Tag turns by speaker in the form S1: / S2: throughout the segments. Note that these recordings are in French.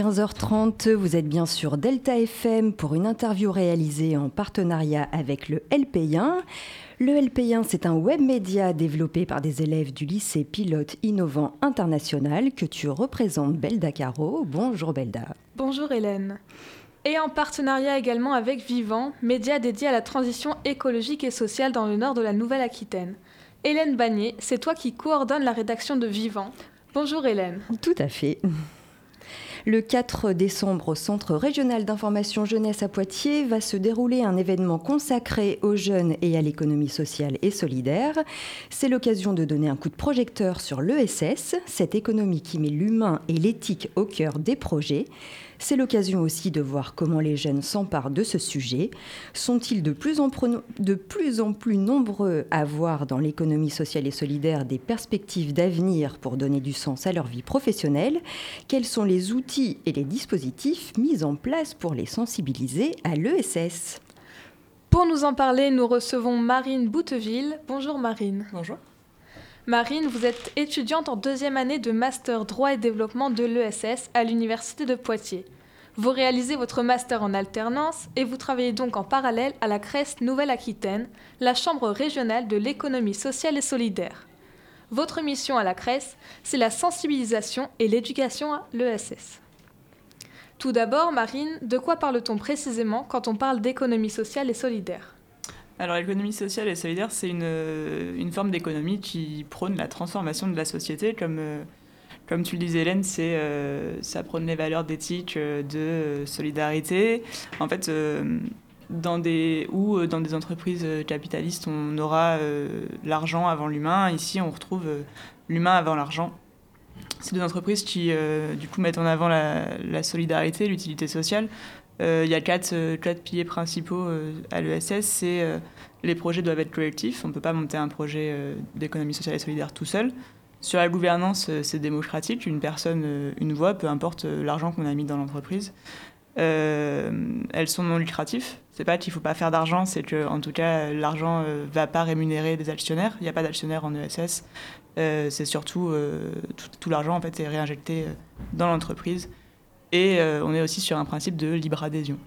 S1: 15h30, vous êtes bien sûr Delta FM pour une interview réalisée en partenariat avec le LP1. Le LP1, c'est un web média développé par des élèves du lycée Pilote Innovant International que tu représentes, Belda Caro. Bonjour Belda.
S2: Bonjour Hélène. Et en partenariat également avec Vivant, média dédié à la transition écologique et sociale dans le nord de la Nouvelle-Aquitaine. Hélène Bagné, c'est toi qui coordonnes la rédaction de Vivant. Bonjour Hélène.
S1: Tout à fait. Le 4 décembre, au Centre régional d'information jeunesse à Poitiers, va se dérouler un événement consacré aux jeunes et à l'économie sociale et solidaire. C'est l'occasion de donner un coup de projecteur sur l'ESS, cette économie qui met l'humain et l'éthique au cœur des projets. C'est l'occasion aussi de voir comment les jeunes s'emparent de ce sujet. Sont-ils de, plus en plus nombreux à voir dans l'économie sociale et solidaire des perspectives d'avenir pour donner du sens à leur vie professionnelle? Quels sont les outils et les dispositifs mis en place pour les sensibiliser à l'ESS
S2: Pour nous en parler, nous recevons Marine Bouteville. Bonjour Marine.
S3: Bonjour.
S2: Marine, vous êtes étudiante en deuxième année de master droit et développement de l'ESS à l'Université de Poitiers. Vous réalisez votre master en alternance et vous travaillez donc en parallèle à la CRES Nouvelle-Aquitaine, la chambre régionale de l'économie sociale et solidaire. Votre mission à la CRES, c'est la sensibilisation et l'éducation à l'ESS. Tout d'abord, Marine, de quoi parle-t-on précisément quand on parle d'économie sociale et solidaire?
S3: Alors l'économie sociale et solidaire, c'est une, euh, une, forme d'économie qui prône la transformation de la société. Comme, euh, comme tu le disais Hélène, euh, ça prône les valeurs d'éthique, de solidarité. En fait, dans des, ou dans des entreprises capitalistes, on aura l'argent avant l'humain. Ici, on retrouve l'humain avant l'argent. C'est des entreprises qui, du coup, mettent en avant la solidarité, l'utilité sociale. Euh, il y a quatre, euh, quatre piliers principaux euh, à l'ESS. C'est les projets doivent être collectifs. On ne peut pas monter un projet d'économie sociale et solidaire tout seul. Sur la gouvernance, c'est démocratique. Une personne, une voix, peu importe l'argent qu'on a mis dans l'entreprise. elles sont non lucratives. C'est pas qu'il faut pas faire d'argent, c'est que en tout cas l'argent ne va pas rémunérer des actionnaires. Il n'y a pas d'actionnaires en ESS. c'est surtout tout, tout l'argent en fait est réinjecté dans l'entreprise et euh, on est aussi sur un principe de libre adhésion.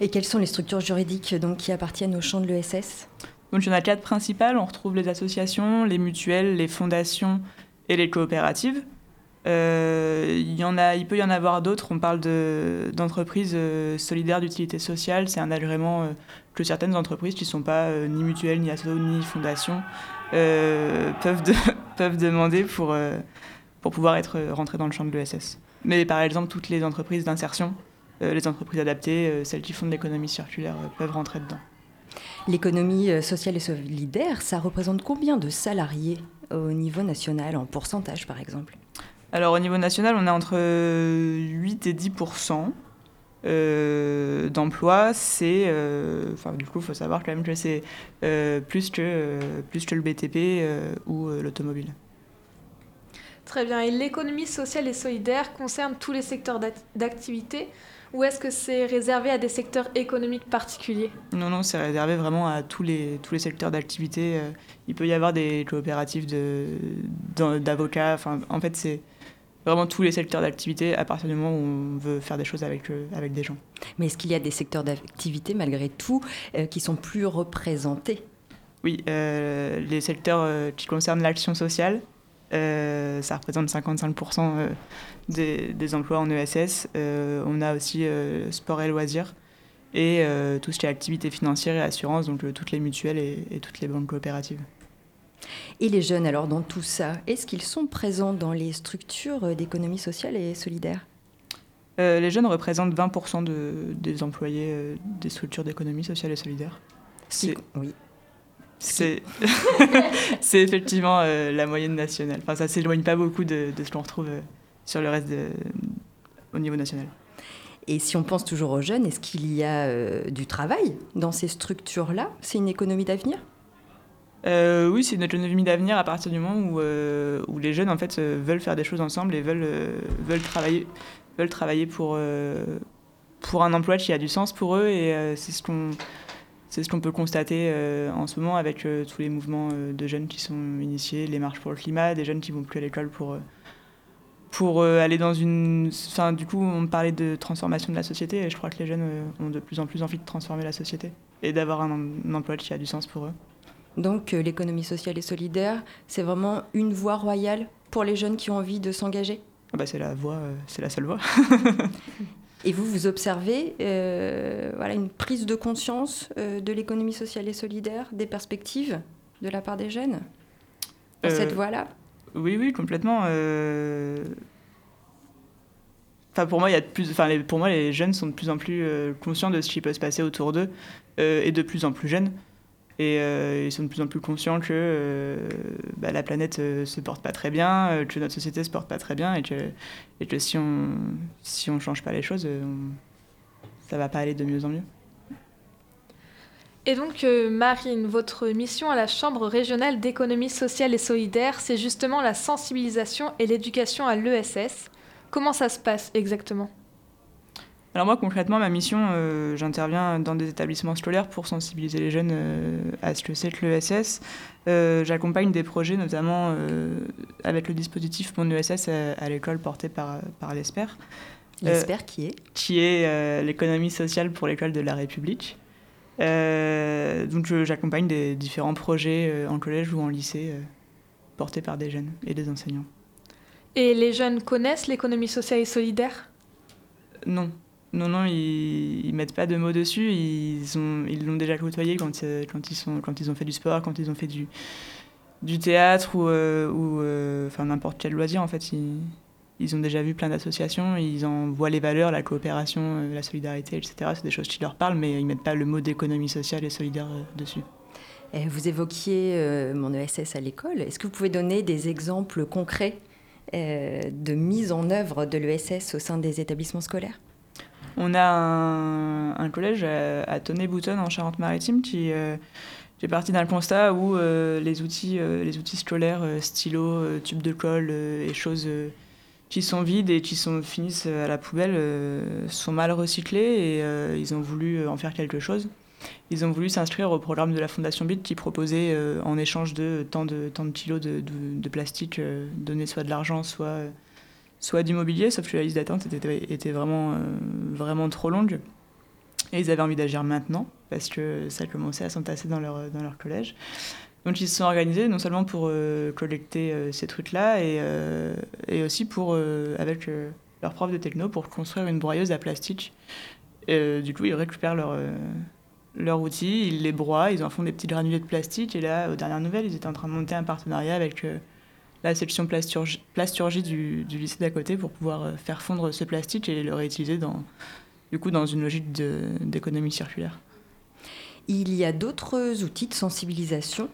S1: Et quelles sont les structures juridiques donc, qui appartiennent au champ de l'ESS
S3: donc, il y en a quatre principales. On retrouve les associations, les mutuelles, les fondations et les coopératives. Euh, il, y en a, il peut y en avoir d'autres. On parle d'entreprises euh, solidaires d'utilité sociale. C'est un agrément que certaines entreprises qui ne sont pas ni mutuelles, ni associations, ni fondations peuvent, peuvent demander pour, pour pouvoir être rentrées dans le champ de l'ESS. Mais par exemple, toutes les entreprises d'insertion, euh, les entreprises adaptées, euh, celles qui font de l'économie circulaire, euh, peuvent rentrer dedans.
S1: L'économie sociale et solidaire, ça représente combien de salariés au niveau national, en pourcentage par exemple?
S3: Alors au niveau national, on est entre 8 et 10% d'emplois. C'est, enfin, du coup, il faut savoir quand même que c'est plus, que, plus que le BTP ou l'automobile.
S2: Très bien. Et l'économie sociale et solidaire concerne tous les secteurs d'activité ou est-ce que c'est réservé à des secteurs économiques particuliers?
S3: Non, non, c'est réservé vraiment à tous les, tous les secteurs d'activité. Euh, il peut y avoir des coopératives d'avocats. Enfin, en fait, c'est vraiment tous les secteurs d'activité à partir du moment où on veut faire des choses avec, euh, avec des gens.
S1: Mais est-ce qu'il y a des secteurs d'activité, malgré tout, euh, qui sont plus représentés?
S3: Oui, les secteurs qui concernent l'action sociale, euh, ça représente 55% euh, des, des, emplois en ESS. Euh, on a aussi sport et loisirs et tout ce qui est activité financière et assurance, donc toutes les mutuelles et, toutes les banques coopératives.
S1: Et les jeunes, alors, dans tout ça, est-ce qu'ils sont présents dans les structures d'économie sociale et solidaire?
S3: Les jeunes représentent 20% de, des employés des structures d'économie sociale et solidaire.
S1: Oui.
S3: C'est effectivement euh, la moyenne nationale. Enfin, ça s'éloigne pas beaucoup de, de ce qu'on retrouve euh, sur le reste de, au niveau national.
S1: Et si on pense toujours aux jeunes, est-ce qu'il y a euh, du travail dans ces structures-là? C'est une économie d'avenir?
S3: Oui, c'est une économie d'avenir à partir du moment où, où les jeunes en fait veulent faire des choses ensemble et veulent, veulent travailler, veulent travailler pour, pour un emploi qui a du sens pour eux. Et c'est ce qu'on c'est ce qu'on peut constater euh, en ce moment avec euh, tous les mouvements euh, de jeunes qui sont initiés, les marches pour le climat, des jeunes qui vont plus à l'école pour, pour aller dans une. Enfin, du coup, on parlait de transformation de la société et je crois que les jeunes ont de plus en plus envie de transformer la société et d'avoir un, un, emploi qui a du sens pour eux.
S1: Donc, l'économie sociale et solidaire, c'est vraiment une voie royale pour les jeunes qui ont envie de s'engager?
S3: Ah bah, C'est la voie, c'est la seule voie.
S1: Et vous, vous observez euh, voilà, une prise de conscience euh, de l'économie sociale et solidaire, des perspectives de la part des jeunes dans cette euh, voie-là?
S3: Oui, oui, complètement. Enfin, pour moi, y a de plus, enfin, les, pour moi, les jeunes sont de plus en plus conscients de ce qui peut se passer autour d'eux et de plus en plus jeunes. Et euh, ils sont de plus en plus conscients que euh, bah, la planète euh, se porte pas très bien, que notre société se porte pas très bien et que, si on si on change pas les choses, ça va pas aller de mieux en mieux.
S2: Et donc, Marine, votre mission à la Chambre régionale d'économie sociale et solidaire, c'est justement la sensibilisation et l'éducation à l'ESS. Comment ça se passe exactement?
S3: Alors moi concrètement ma mission, euh, j'interviens dans des établissements scolaires pour sensibiliser les jeunes euh, à ce que c'est que l'ESS. Euh, j'accompagne des projets notamment avec le dispositif Mon ESS à, l'école porté par, par l'ESPER.
S1: L'ESPER qui est?
S3: Qui est l'économie sociale pour l'école de la République. donc j'accompagne des différents projets en collège ou en lycée portés par des jeunes et des enseignants.
S2: Et les jeunes connaissent l'économie sociale et solidaire?
S3: Non, non, non, ils, ils mettent pas de mots dessus. Ils ont, l'ont déjà côtoyé quand, euh, quand, ils ont fait du sport, quand ils ont fait du, théâtre ou, euh, euh, n'importe quel loisir. En fait, ils, ils ont déjà vu plein d'associations. Ils en voient les valeurs, la coopération, la solidarité, etc. C'est des choses qui leur parlent, mais ils mettent pas le mot d'économie sociale et solidaire dessus.
S1: vous évoquiez mon ESS à l'école. Est-ce que vous pouvez donner des exemples concrets de mise en œuvre de l'ESS au sein des établissements scolaires?
S3: On a un, collège à, Tonnet-Boutonne en Charente-Maritime qui, euh, est parti d'un constat où euh, les, outils, euh, les outils scolaires, stylos, tubes de colle et choses qui sont vides et qui sont, finissent à la poubelle sont mal recyclés et ils ont voulu en faire quelque chose. Ils ont voulu s'inscrire au programme de la Fondation BIT qui proposait en échange de tant de, tant de kilos de, de plastique donner soit de l'argent, soit soit d'immobilier, sauf que la liste d'attente était, vraiment, euh, vraiment trop longue. Et ils avaient envie d'agir maintenant, parce que ça commençait à s'entasser dans leur, dans leur collège. Donc ils se sont organisés non seulement pour euh, collecter euh, ces trucs-là, et, et aussi pour, avec leur prof de techno, pour construire une broyeuse à plastique. Et, du coup, ils récupèrent leur, leur outil, ils les broient, ils en font des petits granulés de plastique, et là, aux dernières nouvelles, ils étaient en train de monter un partenariat avec la section plasturgie, plasturgie du, du, lycée d'à côté pour pouvoir euh, faire fondre ce plastique et le réutiliser dans, du coup, dans une logique d'économie circulaire.
S1: Il y a d'autres outils de sensibilisation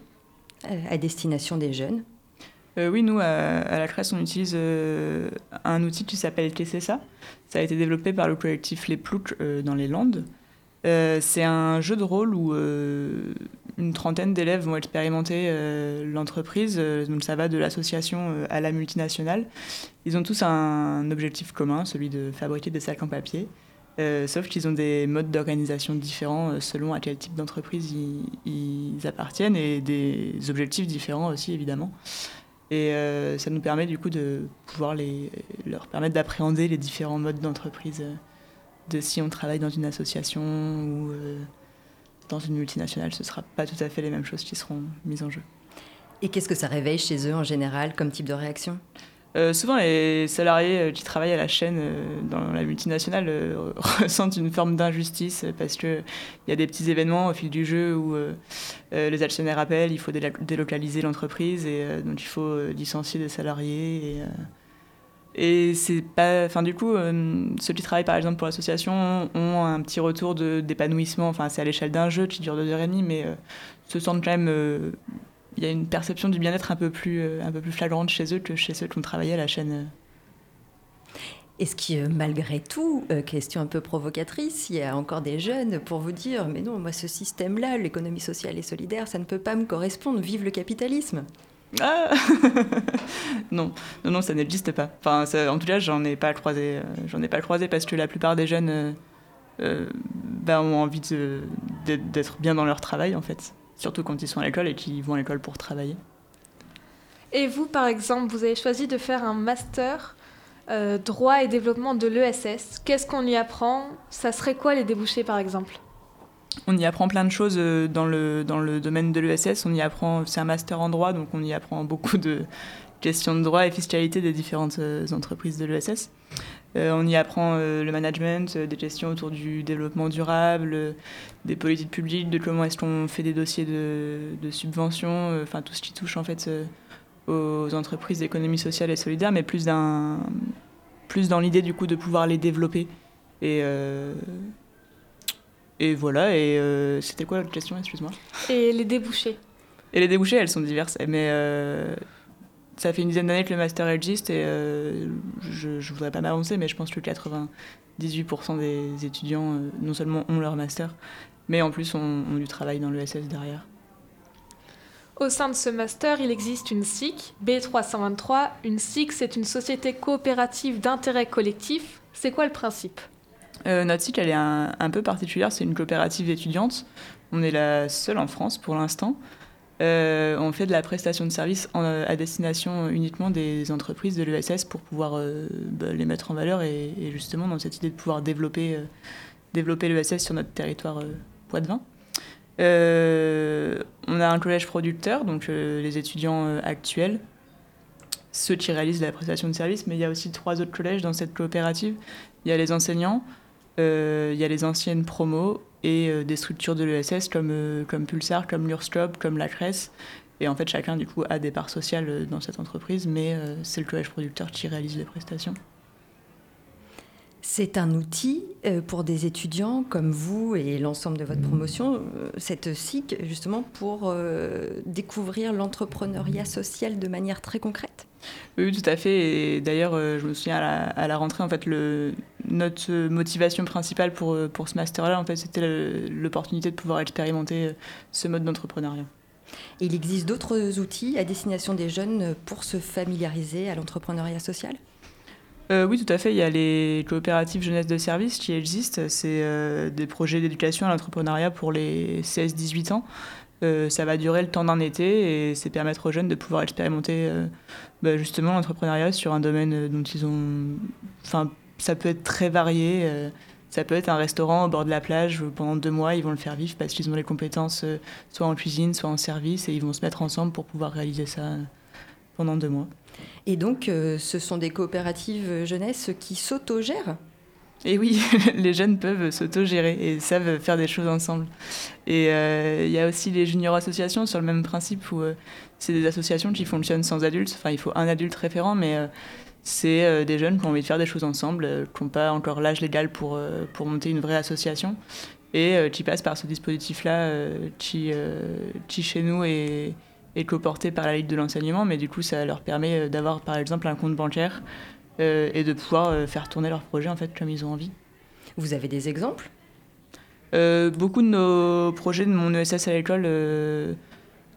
S1: euh, à destination des jeunes?
S3: Euh, Oui, nous, à, la classe, on utilise un outil qui s'appelle Kessessa. Ça a été développé par le collectif Les Ploucs dans les Landes. c'est un jeu de rôle où une trentaine d'élèves vont expérimenter euh, l'entreprise. Euh, donc ça va de l'association euh, à la multinationale. Ils ont tous un objectif commun, celui de fabriquer des sacs en papier. sauf qu'ils ont des modes d'organisation différents selon à quel type d'entreprise ils, appartiennent et des objectifs différents aussi évidemment. Et ça nous permet du coup de pouvoir les, leur permettre d'appréhender les différents modes d'entreprise de si on travaille dans une association ou dans une multinationale, ce ne sera pas tout à fait les mêmes choses qui seront mises en jeu.
S1: Et qu'est-ce que ça réveille chez eux en général comme type de réaction?
S3: Euh, souvent, les salariés euh, qui travaillent à la chaîne euh, dans la multinationale ressentent une forme d'injustice parce qu'il y a des petits événements au fil du jeu où les actionnaires appellent, il faut délocaliser l'entreprise et donc il faut licencier des salariés. Et, et c'est pas. Enfin, du coup, euh, ceux qui travaillent par exemple pour l'association ont un petit retour d'épanouissement. Enfin, c'est à l'échelle d'un jeu qui dure deux heures et demie, mais euh, se sentent quand même. Euh, il y a une perception du bien-être un, peu plus, un peu plus flagrante chez eux que chez ceux qui ont travaillé à la chaîne.
S1: Est-ce que malgré tout, question un peu provocatrice, il y a encore des jeunes pour vous dire Mais non, moi, ce système-là, l'économie sociale et solidaire, ça ne peut pas me correspondre. Vive le capitalisme
S3: ah non, non, ça n'existe pas. En tout cas, j'en ai pas croisé. Euh, croisé parce que la plupart des jeunes euh, euh, ben, ont envie d'être bien dans leur travail, en fait. Surtout quand ils sont à l'école et qu'ils vont à l'école pour travailler.
S2: Et vous, par exemple, vous avez choisi de faire un master droit et développement de l'ESS. Qu'est-ce qu'on y apprend? Ça serait quoi les débouchés par exemple?
S3: On y apprend plein de choses euh, dans le, dans le domaine de l'ESS. On y apprend, c'est un master en droit, donc on y apprend beaucoup de questions de droit et fiscalité des différentes euh, entreprises de l'ESS. on y apprend le management, des questions autour du développement durable, des politiques publiques, de comment est-ce qu'on fait des dossiers de, de subventions, enfin tout ce qui touche en fait aux entreprises d'économie sociale et solidaire, mais plus, plus dans l'idée du coup de pouvoir les développer. Et, euh, et voilà, et euh, c'était quoi l'autre question, excuse-moi?
S2: Et les débouchés
S3: Et les débouchés, elles sont diverses, mais euh, ça fait une dizaine d'années que le master existe et je ne voudrais pas m'avancer, mais je pense que 98% des étudiants non seulement ont leur master, mais en plus ont, ont du travail dans l'ESS derrière.
S2: Au sein de ce master, il existe une SIC, B323. Une SIC, c'est une société coopérative d'intérêt collectif. C'est quoi le principe?
S3: Euh, Notre SIC, elle est un, peu particulière. C'est une coopérative étudiante. On est la seule en France pour l'instant. Euh, on fait de la prestation de services à destination uniquement des entreprises de l'ESS pour pouvoir euh, bah, les mettre en valeur et, justement dans cette idée de pouvoir développer, l'ESS sur notre territoire Poids-de-Vin. Euh, on a un collège producteur, donc euh, les étudiants euh, actuels, ceux qui réalisent la prestation de service, mais il y a aussi trois autres collèges dans cette coopérative. Il y a les enseignants, il y a les anciennes promos et des structures de l'ESS comme, comme Pulsar, comme l'URSCOP, comme la CRES. Et en fait, chacun du coup a des parts sociales dans cette entreprise, mais c'est le collège producteur qui réalise les prestations.
S1: C'est un outil euh, pour des étudiants comme vous et l'ensemble de votre promotion, euh, cette SIC, justement pour euh, découvrir l'entrepreneuriat social de manière très concrète?
S3: Oui, tout à fait. Et d'ailleurs, je me souviens à la, rentrée, en fait, le, notre motivation principale pour, pour ce master-là, en fait, c'était l'opportunité de pouvoir expérimenter ce mode d'entrepreneuriat.
S1: il existe d'autres outils à destination des jeunes pour se familiariser à l'entrepreneuriat social?
S3: Euh, oui, tout à fait. Il y a les coopératives jeunesse de service qui existent. C'est euh, des projets d'éducation à l'entrepreneuriat pour les 16-18 ans. Euh, ça va durer le temps d'un été et c'est permettre aux jeunes de pouvoir expérimenter bah, justement l'entrepreneuriat sur un domaine dont ils ont. Enfin, ça peut être très varié. ça peut être un restaurant au bord de la plage pendant deux mois, ils vont le faire vivre parce qu'ils ont les compétences soit en cuisine, soit en service et ils vont se mettre ensemble pour pouvoir réaliser ça pendant deux mois.
S1: Et donc, euh, ce sont des coopératives jeunesse qui s'autogèrent
S3: et oui, les jeunes peuvent s'autogérer et savent faire des choses ensemble. Et euh, il y a aussi les junior associations sur le même principe où euh, c'est des associations qui fonctionnent sans adultes. Enfin, il faut un adulte référent, mais c'est des jeunes qui ont envie de faire des choses ensemble, qui n'ont pas encore l'âge légal pour, pour monter une vraie association et qui passent par ce dispositif-là qui, qui, chez nous, est est coporté par la Ligue de l'enseignement, mais du coup, ça leur permet euh, d'avoir, par exemple, un compte bancaire euh, et de pouvoir euh, faire tourner leur projet, en fait, comme ils ont envie.
S1: Vous avez des exemples?
S3: Beaucoup de nos projets de mon ESS à l'école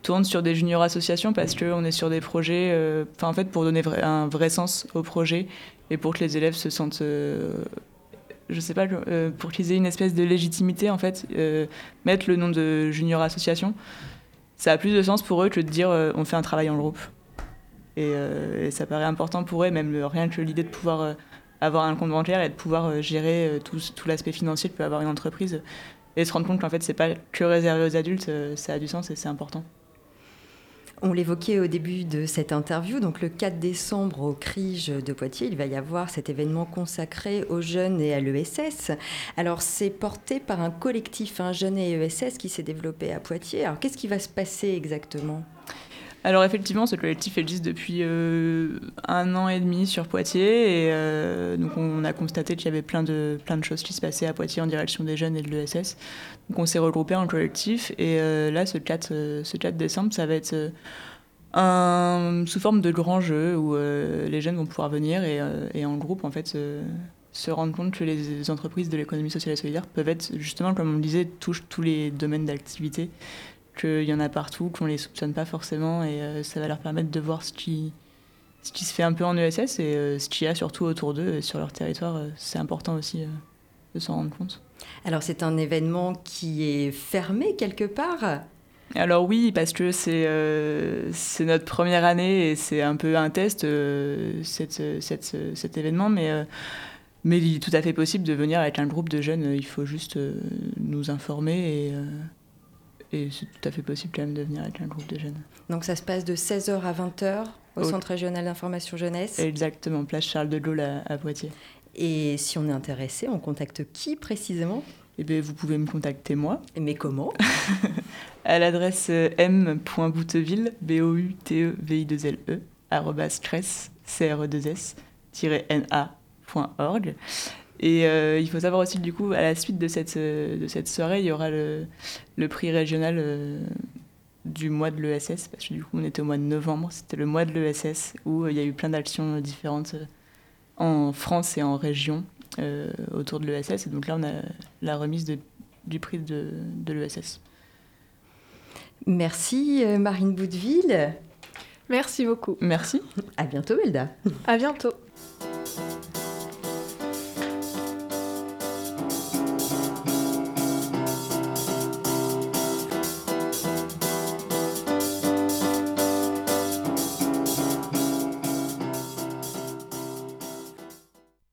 S3: tournent sur des juniors associations parce qu'on est sur des projets, enfin, en fait, pour donner un vrai sens au projet et pour que les élèves se sentent je sais pas, pour qu'ils aient une espèce de légitimité, en fait, mettre le nom de junior association, ça a plus de sens pour eux que de dire euh, on fait un travail en groupe. Euh, et, ça paraît important pour eux, même rien que l'idée de pouvoir euh, avoir un compte bancaire et de pouvoir gérer tout, tout l'aspect financier que peut avoir une entreprise et se rendre compte qu'en fait c'est pas que réservé aux adultes, ça a du sens et c'est important.
S1: On l'évoquait au début de cette interview, donc le 4 décembre au CRIGE de Poitiers, il va y avoir cet événement consacré aux jeunes et à l'ESS. Alors c'est porté par un collectif, un jeune et ESS qui s'est développé à Poitiers. Alors qu'est-ce qui va se passer exactement?
S3: Alors effectivement, ce collectif existe depuis euh, un an et demi sur Poitiers et euh, donc on a constaté qu'il y avait plein de, plein de choses qui se passaient à Poitiers en direction des jeunes et de l'ESS. Donc on s'est regroupé en collectif et euh, là, ce 4, ce 4 décembre, ça va être un, sous forme de grand jeu où les jeunes vont pouvoir venir et, et en groupe en fait se rendre compte que les entreprises de l'économie sociale et solidaire peuvent être justement, comme on le disait, touchent tous les domaines d'activité qu'il y en a partout, qu'on les soupçonne pas forcément, et euh, ça va leur permettre de voir ce qui, ce qui se fait un peu en ESS et euh, ce qu'il y a surtout autour d'eux sur leur territoire. Euh, c'est important aussi de s'en rendre compte.
S1: Alors c'est un événement qui est fermé quelque part?
S3: Alors oui, parce que c'est euh, notre première année et c'est un peu un test, euh, cette, cette, cet événement, mais, euh, mais il est tout à fait possible de venir avec un groupe de jeunes, il faut juste nous informer et, et c'est tout à fait possible quand même de venir avec un groupe de jeunes.
S1: Donc ça se passe de 16h à 20h au, Centre régional d'information jeunesse
S3: Exactement, place Charles de Gaulle à, à Poitiers.
S1: Et si on est intéressé, on contacte qui précisément?
S3: Eh bien, vous pouvez me contacter moi.
S1: Mais comment?
S3: À l'adresse m.bouteville, b o u t e v i 2 l e cress, c r e 2 s na.org. Et euh, il faut savoir aussi, du coup, à la suite de cette, de cette soirée, il y aura le, le prix régional euh, du mois de l'ESS, parce que du coup, on était au mois de novembre, c'était le mois de l'ESS, où euh, il y a eu plein d'actions différentes en France et en région euh, autour de l'ESS. Et donc là, on a la remise de, du prix de, de l'ESS.
S1: Merci euh, Marine Boudeville.
S2: Merci beaucoup.
S3: Merci.
S1: À bientôt Melda.
S2: À bientôt.